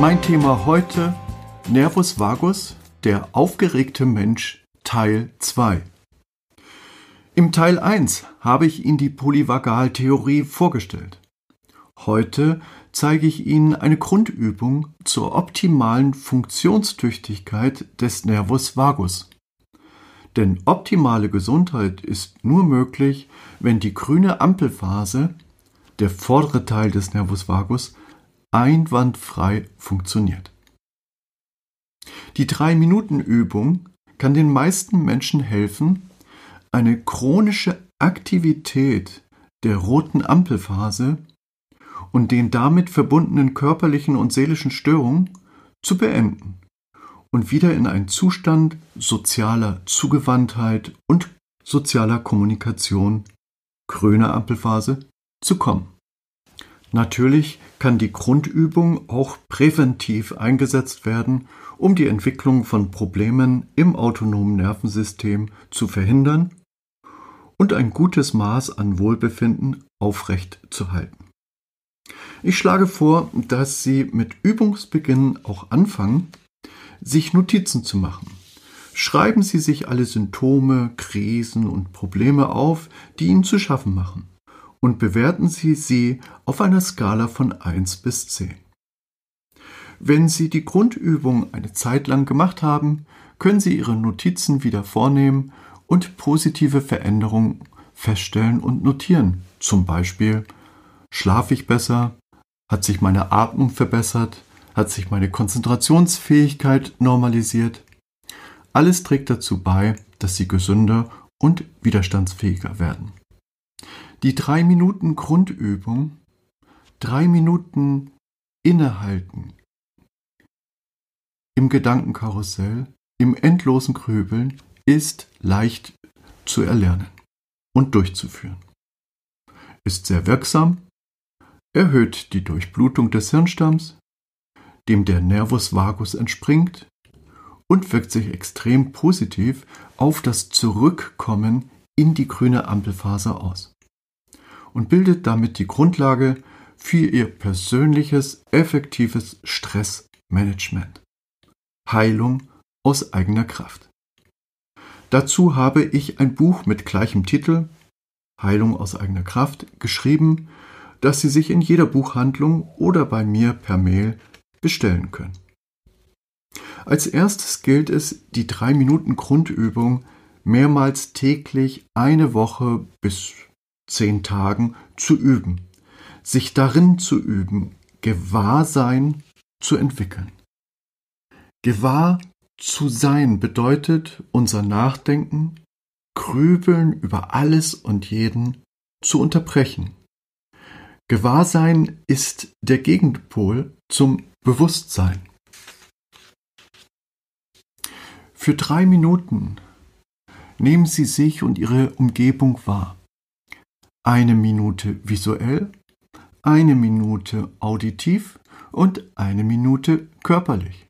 Mein Thema heute Nervus vagus, der aufgeregte Mensch Teil 2. Im Teil 1 habe ich Ihnen die Polyvagaltheorie vorgestellt. Heute zeige ich Ihnen eine Grundübung zur optimalen Funktionstüchtigkeit des Nervus vagus. Denn optimale Gesundheit ist nur möglich, wenn die grüne Ampelphase, der vordere Teil des Nervus vagus, einwandfrei funktioniert. Die 3-Minuten-Übung kann den meisten Menschen helfen, eine chronische Aktivität der roten Ampelphase und den damit verbundenen körperlichen und seelischen Störungen zu beenden und wieder in einen Zustand sozialer Zugewandtheit und sozialer Kommunikation, grüne Ampelphase, zu kommen. Natürlich kann die Grundübung auch präventiv eingesetzt werden, um die Entwicklung von Problemen im autonomen Nervensystem zu verhindern und ein gutes Maß an Wohlbefinden aufrecht. Ich schlage vor, dass Sie mit Übungsbeginn auch anfangen, sich Notizen zu machen. Schreiben Sie sich alle Symptome, Krisen und Probleme auf, die Ihnen zu schaffen machen und bewerten Sie sie auf einer Skala von 1 bis 10. Wenn Sie die Grundübung eine Zeit lang gemacht haben, können Sie Ihre Notizen wieder vornehmen und positive Veränderungen feststellen und notieren. Zum Beispiel schlafe ich besser, hat sich meine Atmung verbessert, hat sich meine Konzentrationsfähigkeit normalisiert. Alles trägt dazu bei, dass Sie gesünder und widerstandsfähiger werden. Die drei Minuten Grundübung, drei Minuten innehalten im Gedankenkarussell, im endlosen Grübeln ist leicht zu erlernen und durchzuführen. Ist sehr wirksam, erhöht die Durchblutung des Hirnstamms, dem der Nervus vagus entspringt und wirkt sich extrem positiv auf das Zurückkommen in die grüne Ampelphase aus und bildet damit die Grundlage für ihr persönliches, effektives Stressmanagement. Heilung aus eigener Kraft. Dazu habe ich ein Buch mit gleichem Titel Heilung aus eigener Kraft geschrieben, das Sie sich in jeder Buchhandlung oder bei mir per Mail bestellen können. Als erstes gilt es, die drei Minuten Grundübung mehrmals täglich eine Woche bis zehn Tagen zu üben, sich darin zu üben, Gewahrsein zu entwickeln. Gewahr zu sein bedeutet unser Nachdenken, Grübeln über alles und jeden zu unterbrechen. Gewahrsein ist der Gegenpol zum Bewusstsein. Für drei Minuten nehmen Sie sich und Ihre Umgebung wahr eine Minute visuell, eine Minute auditiv und eine Minute körperlich.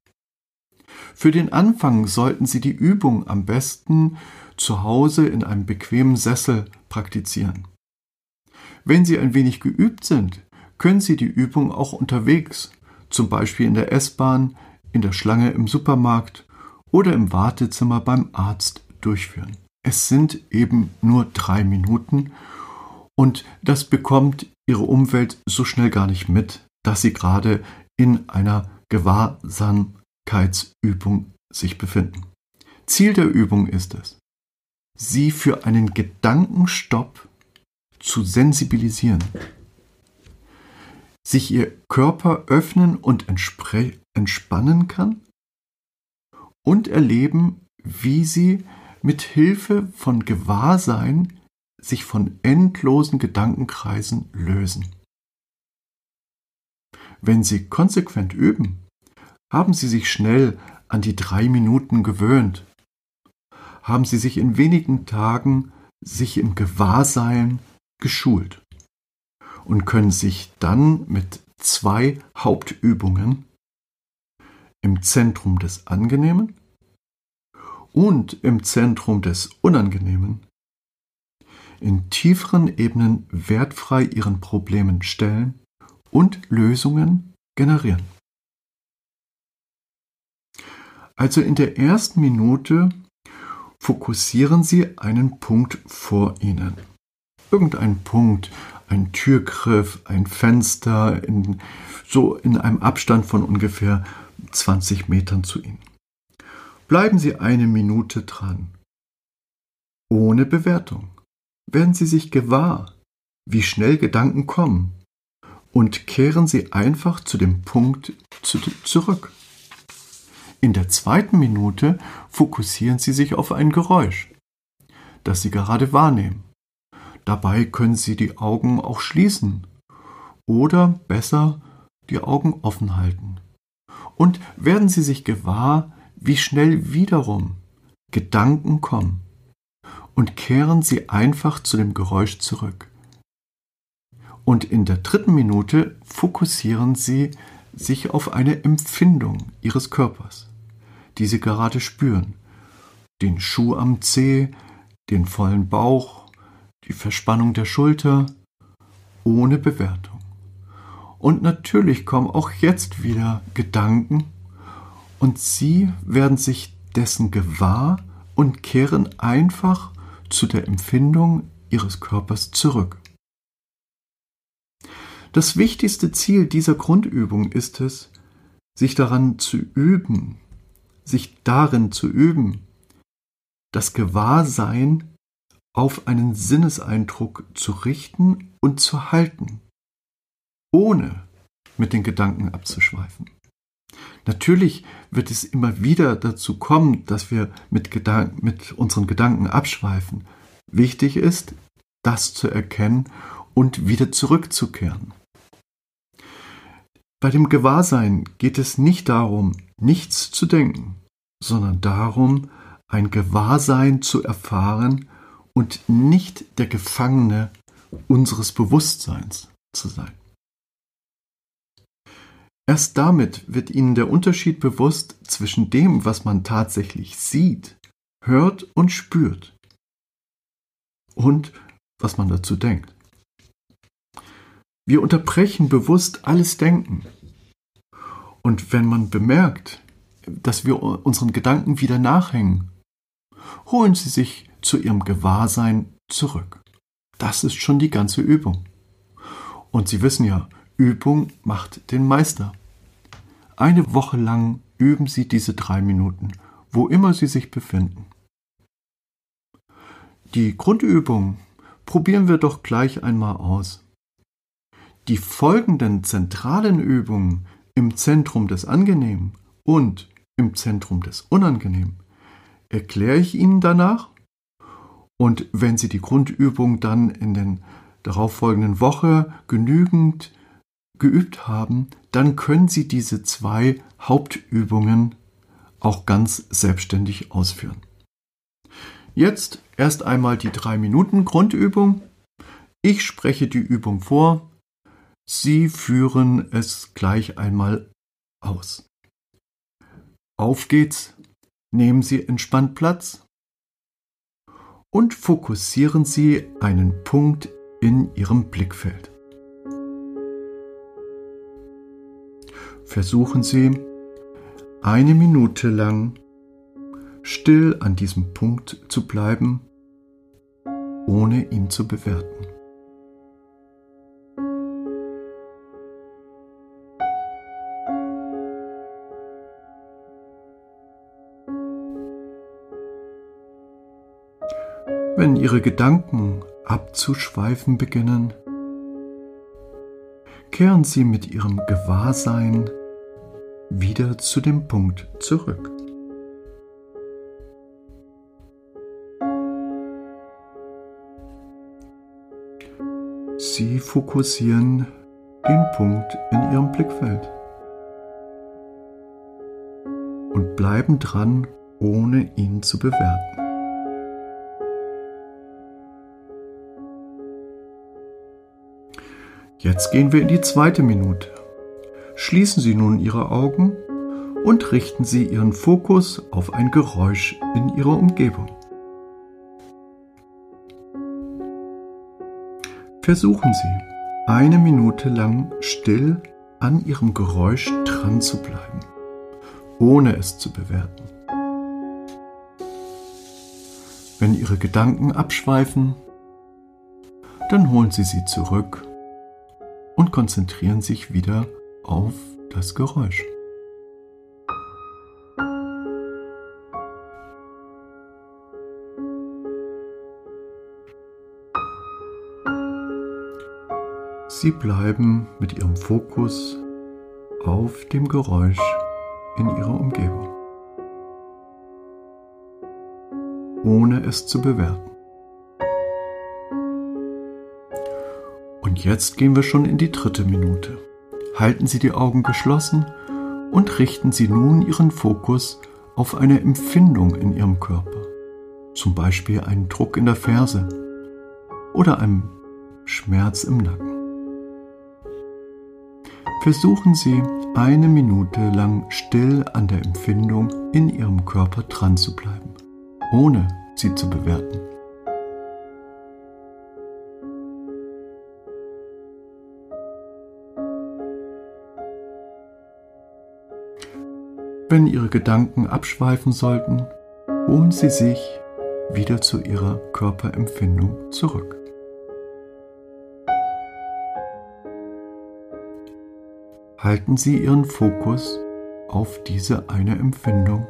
Für den Anfang sollten Sie die Übung am besten zu Hause in einem bequemen Sessel praktizieren. Wenn Sie ein wenig geübt sind, können Sie die Übung auch unterwegs, zum Beispiel in der S-Bahn, in der Schlange im Supermarkt oder im Wartezimmer beim Arzt durchführen. Es sind eben nur drei Minuten und das bekommt ihre Umwelt so schnell gar nicht mit, dass sie gerade in einer Gewahrsamkeitsübung sich befinden. Ziel der Übung ist es, sie für einen Gedankenstopp zu sensibilisieren, sich ihr Körper öffnen und entspannen kann und erleben, wie sie mit Hilfe von Gewahrsein sich von endlosen Gedankenkreisen lösen. Wenn Sie konsequent üben, haben Sie sich schnell an die drei Minuten gewöhnt. Haben Sie sich in wenigen Tagen sich im Gewahrsein geschult und können sich dann mit zwei Hauptübungen im Zentrum des Angenehmen und im Zentrum des Unangenehmen in tieferen Ebenen wertfrei ihren Problemen stellen und Lösungen generieren. Also in der ersten Minute fokussieren Sie einen Punkt vor Ihnen. Irgendein Punkt, ein Türgriff, ein Fenster, in, so in einem Abstand von ungefähr 20 Metern zu Ihnen. Bleiben Sie eine Minute dran. Ohne Bewertung werden Sie sich gewahr, wie schnell Gedanken kommen und kehren Sie einfach zu dem Punkt zu, zurück. In der zweiten Minute fokussieren Sie sich auf ein Geräusch, das Sie gerade wahrnehmen. Dabei können Sie die Augen auch schließen oder besser die Augen offen halten. Und werden Sie sich gewahr, wie schnell wiederum Gedanken kommen und kehren Sie einfach zu dem Geräusch zurück. Und in der dritten Minute fokussieren Sie sich auf eine Empfindung Ihres Körpers, die Sie gerade spüren. Den Schuh am Zeh, den vollen Bauch, die Verspannung der Schulter, ohne Bewertung. Und natürlich kommen auch jetzt wieder Gedanken und Sie werden sich dessen gewahr und kehren einfach zu der Empfindung ihres Körpers zurück. Das wichtigste Ziel dieser Grundübung ist es, sich daran zu üben, sich darin zu üben, das Gewahrsein auf einen Sinneseindruck zu richten und zu halten, ohne mit den Gedanken abzuschweifen. Natürlich wird es immer wieder dazu kommen, dass wir mit, Gedanken, mit unseren Gedanken abschweifen. Wichtig ist, das zu erkennen und wieder zurückzukehren. Bei dem Gewahrsein geht es nicht darum, nichts zu denken, sondern darum, ein Gewahrsein zu erfahren und nicht der Gefangene unseres Bewusstseins zu sein. Erst damit wird ihnen der Unterschied bewusst zwischen dem, was man tatsächlich sieht, hört und spürt und was man dazu denkt. Wir unterbrechen bewusst alles Denken. Und wenn man bemerkt, dass wir unseren Gedanken wieder nachhängen, holen Sie sich zu Ihrem Gewahrsein zurück. Das ist schon die ganze Übung. Und Sie wissen ja, Übung macht den Meister. Eine Woche lang üben Sie diese drei Minuten, wo immer Sie sich befinden. Die Grundübung probieren wir doch gleich einmal aus. Die folgenden zentralen Übungen im Zentrum des Angenehmen und im Zentrum des Unangenehmen erkläre ich Ihnen danach. Und wenn Sie die Grundübung dann in den darauffolgenden Woche genügend geübt haben, dann können Sie diese zwei Hauptübungen auch ganz selbstständig ausführen. Jetzt erst einmal die drei Minuten Grundübung. Ich spreche die Übung vor. Sie führen es gleich einmal aus. Auf geht's. Nehmen Sie entspannt Platz und fokussieren Sie einen Punkt in Ihrem Blickfeld. Versuchen Sie eine Minute lang still an diesem Punkt zu bleiben, ohne ihn zu bewerten. Wenn Ihre Gedanken abzuschweifen beginnen, kehren Sie mit Ihrem Gewahrsein wieder zu dem Punkt zurück. Sie fokussieren den Punkt in Ihrem Blickfeld und bleiben dran, ohne ihn zu bewerten. Jetzt gehen wir in die zweite Minute. Schließen Sie nun Ihre Augen und richten Sie Ihren Fokus auf ein Geräusch in Ihrer Umgebung. Versuchen Sie, eine Minute lang still an Ihrem Geräusch dran zu bleiben, ohne es zu bewerten. Wenn Ihre Gedanken abschweifen, dann holen Sie sie zurück und konzentrieren sich wieder auf das Geräusch. Sie bleiben mit Ihrem Fokus auf dem Geräusch in Ihrer Umgebung, ohne es zu bewerten. Und jetzt gehen wir schon in die dritte Minute. Halten Sie die Augen geschlossen und richten Sie nun Ihren Fokus auf eine Empfindung in Ihrem Körper, zum Beispiel einen Druck in der Ferse oder einen Schmerz im Nacken. Versuchen Sie eine Minute lang still an der Empfindung in Ihrem Körper dran zu bleiben, ohne sie zu bewerten. Wenn Ihre Gedanken abschweifen sollten, holen Sie sich wieder zu Ihrer Körperempfindung zurück. halten Sie Ihren Fokus auf diese eine Empfindung,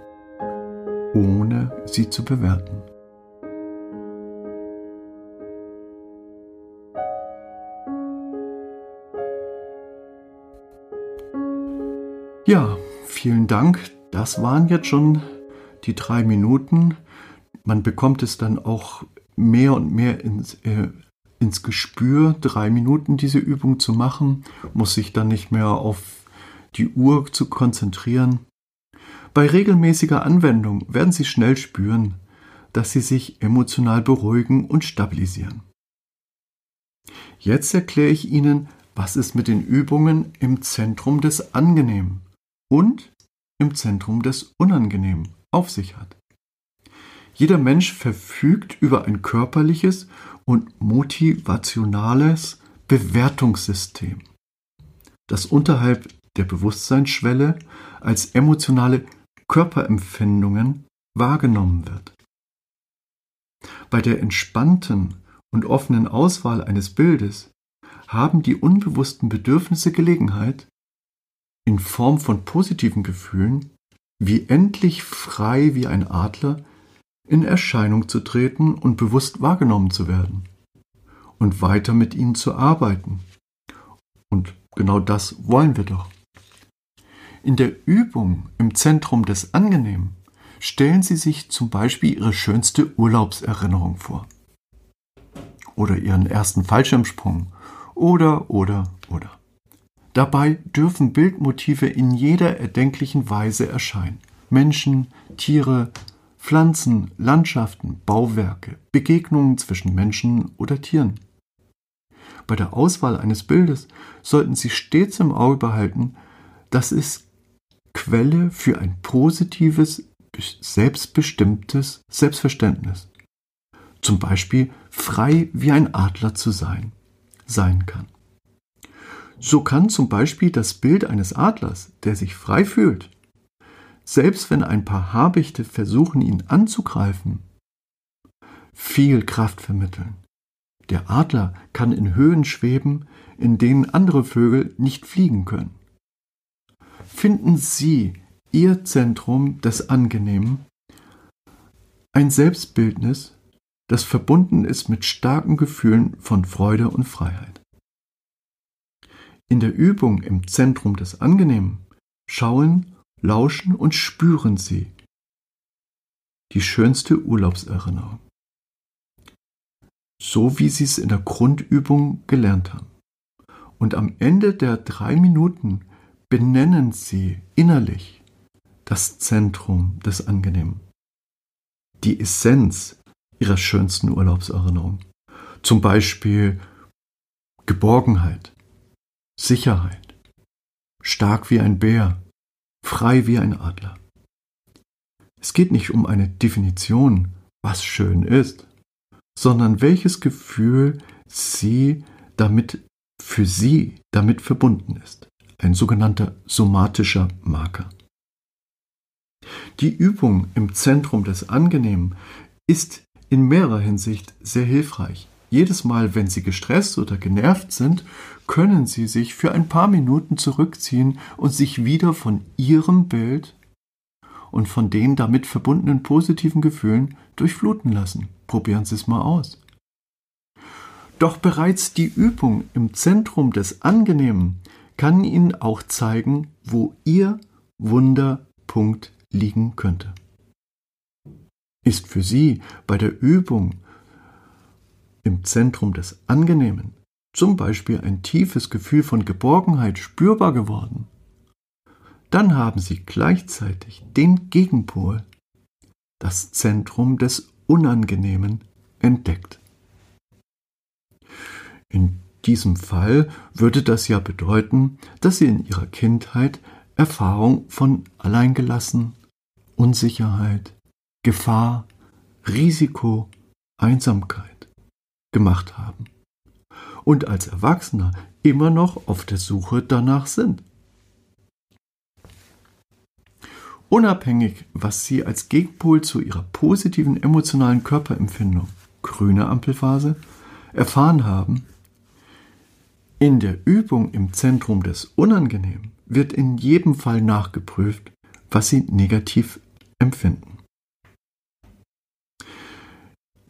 ohne sie zu bewerten. Ja, vielen Dank. Das waren jetzt schon die drei Minuten. Man bekommt es dann auch mehr und mehr ins, äh, ins Gespür, drei Minuten diese Übung zu machen, muss sich dann nicht mehr auf die Uhr zu konzentrieren. Bei regelmäßiger Anwendung werden Sie schnell spüren, dass Sie sich emotional beruhigen und stabilisieren. Jetzt erkläre ich Ihnen, was es mit den Übungen im Zentrum des Angenehmen und im Zentrum des Unangenehmen auf sich hat. Jeder Mensch verfügt über ein körperliches und motivationales Bewertungssystem, das unterhalb der Bewusstseinsschwelle als emotionale Körperempfindungen wahrgenommen wird. Bei der entspannten und offenen Auswahl eines Bildes haben die unbewussten Bedürfnisse Gelegenheit, in Form von positiven Gefühlen, wie endlich frei wie ein Adler, in Erscheinung zu treten und bewusst wahrgenommen zu werden und weiter mit ihnen zu arbeiten. Und genau das wollen wir doch. In der Übung im Zentrum des Angenehmen stellen Sie sich zum Beispiel Ihre schönste Urlaubserinnerung vor. Oder Ihren ersten Fallschirmsprung. Oder, oder, oder. Dabei dürfen Bildmotive in jeder erdenklichen Weise erscheinen. Menschen, Tiere, Pflanzen, Landschaften, Bauwerke, Begegnungen zwischen Menschen oder Tieren. Bei der Auswahl eines Bildes sollten Sie stets im Auge behalten, dass es Quelle für ein positives, selbstbestimmtes Selbstverständnis, zum Beispiel frei wie ein Adler zu sein, sein kann. So kann zum Beispiel das Bild eines Adlers, der sich frei fühlt, selbst wenn ein paar Habichte versuchen, ihn anzugreifen, viel Kraft vermitteln. Der Adler kann in Höhen schweben, in denen andere Vögel nicht fliegen können. Finden Sie Ihr Zentrum des Angenehmen, ein Selbstbildnis, das verbunden ist mit starken Gefühlen von Freude und Freiheit. In der Übung im Zentrum des Angenehmen schauen lauschen und spüren Sie die schönste Urlaubserinnerung. so wie Sie es in der Grundübung gelernt haben. Und am Ende der drei Minuten benennen Sie innerlich das Zentrum des Angenehmen, die Essenz Ihrer schönsten Urlaubserinnerung. Zum Beispiel Geborgenheit, Sicherheit, stark wie ein Bär, frei wie ein Adler. Es geht nicht um eine Definition, was schön ist, sondern welches Gefühl Sie damit für Sie damit verbunden ist. Ein sogenannter somatischer Marker. Die Übung im Zentrum des Angenehmen ist in mehrerer Hinsicht sehr hilfreich. Jedes Mal, wenn Sie gestresst oder genervt sind, können Sie sich für ein paar Minuten zurückziehen und sich wieder von Ihrem Bild und von den damit verbundenen positiven Gefühlen durchfluten lassen. Probieren Sie es mal aus. Doch bereits die Übung im Zentrum des Angenehmen kann Ihnen auch zeigen, wo Ihr Wunderpunkt liegen könnte. Ist für Sie bei der Übung im Zentrum des Angenehmen zum Beispiel ein tiefes Gefühl von Geborgenheit spürbar geworden, dann haben Sie gleichzeitig den Gegenpol, das Zentrum des Unangenehmen, entdeckt. In diesem Fall würde das ja bedeuten, dass Sie in Ihrer Kindheit Erfahrung von Alleingelassen, Unsicherheit, Gefahr, Risiko, Einsamkeit gemacht haben und als Erwachsener immer noch auf der Suche danach sind. Unabhängig, was Sie als Gegenpol zu Ihrer positiven emotionalen Körperempfindung, grüne Ampelphase, erfahren haben, in der Übung im Zentrum des Unangenehmen wird in jedem Fall nachgeprüft, was Sie negativ empfinden.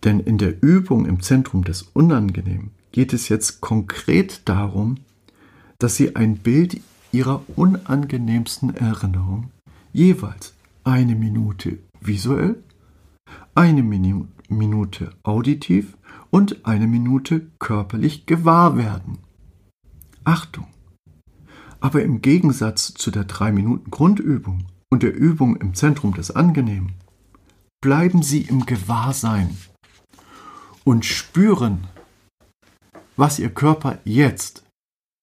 Denn in der Übung im Zentrum des Unangenehmen geht es jetzt konkret darum, dass Sie ein Bild Ihrer unangenehmsten Erinnerung jeweils eine Minute visuell, eine Minute auditiv und eine Minute körperlich gewahr werden. Achtung! Aber im Gegensatz zu der 3 Minuten Grundübung und der Übung im Zentrum des Angenehmen, bleiben Sie im Gewahrsein und spüren, was Ihr Körper jetzt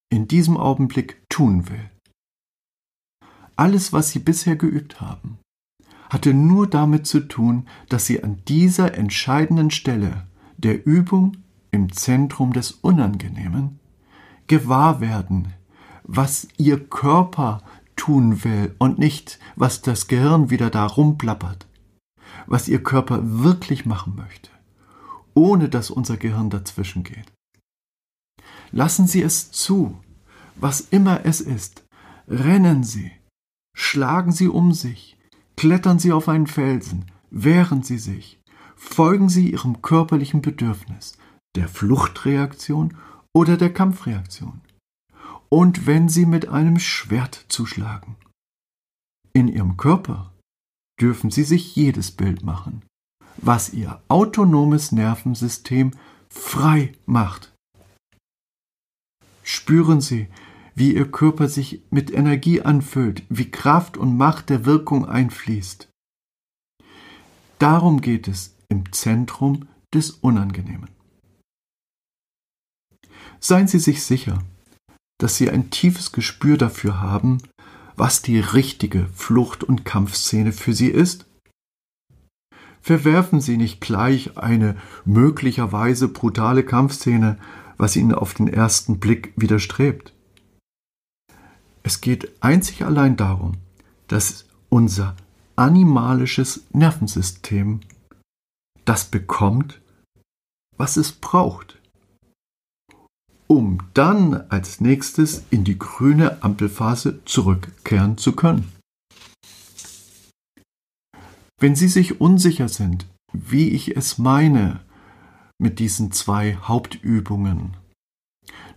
in diesem Augenblick tun will. Alles, was Sie bisher geübt haben, hatte nur damit zu tun, dass Sie an dieser entscheidenden Stelle der Übung im Zentrum des Unangenehmen gewahr werden, was Ihr Körper tun will und nicht, was das Gehirn wieder da rumplappert, was Ihr Körper wirklich machen möchte, ohne dass unser Gehirn dazwischen geht. Lassen Sie es zu, was immer es ist, rennen Sie, Schlagen Sie um sich, klettern Sie auf einen Felsen, wehren Sie sich, folgen Sie Ihrem körperlichen Bedürfnis, der Fluchtreaktion oder der Kampfreaktion. Und wenn Sie mit einem Schwert zuschlagen. In Ihrem Körper dürfen Sie sich jedes Bild machen, was Ihr autonomes Nervensystem frei macht. Spüren Sie, wie ihr Körper sich mit Energie anfüllt, wie Kraft und Macht der Wirkung einfließt. Darum geht es im Zentrum des Unangenehmen. Seien Sie sich sicher, dass Sie ein tiefes Gespür dafür haben, was die richtige Flucht- und Kampfszene für Sie ist. Verwerfen Sie nicht gleich eine möglicherweise brutale Kampfszene, was Ihnen auf den ersten Blick widerstrebt. Es geht einzig allein darum, dass unser animalisches Nervensystem das bekommt, was es braucht, um dann als nächstes in die grüne Ampelphase zurückkehren zu können. Wenn Sie sich unsicher sind, wie ich es meine mit diesen zwei Hauptübungen,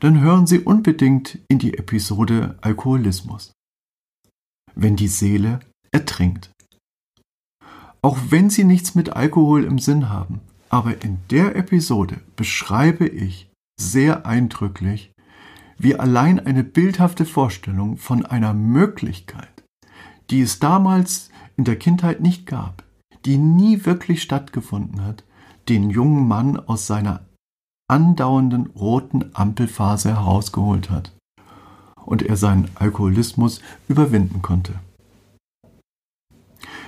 dann hören Sie unbedingt in die Episode Alkoholismus. Wenn die Seele ertrinkt. Auch wenn Sie nichts mit Alkohol im Sinn haben, Aber in der Episode beschreibe ich sehr eindrücklich, wie allein eine bildhafte Vorstellung von einer Möglichkeit, die es damals in der Kindheit nicht gab, die nie wirklich stattgefunden hat, den jungen Mann aus seiner andauernden roten Ampelphase herausgeholt hat und er seinen Alkoholismus überwinden konnte.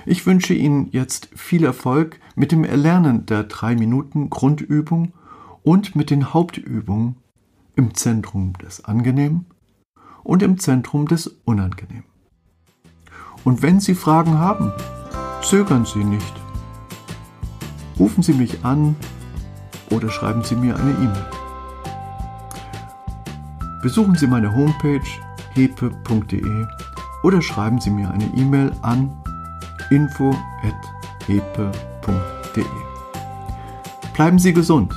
Ich wünsche Ihnen jetzt viel Erfolg mit dem Erlernen der drei Minuten Grundübung und mit den Hauptübungen im Zentrum des Angenehmen und im Zentrum des Unangenehmen. Und wenn Sie Fragen haben, zögern Sie nicht. Rufen Sie mich an oder schreiben Sie mir eine E-Mail. Besuchen Sie meine Homepage hepe.de oder schreiben Sie mir eine E-Mail an info.hepe.de. Bleiben Sie gesund.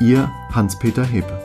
Ihr Hans-Peter Hepe.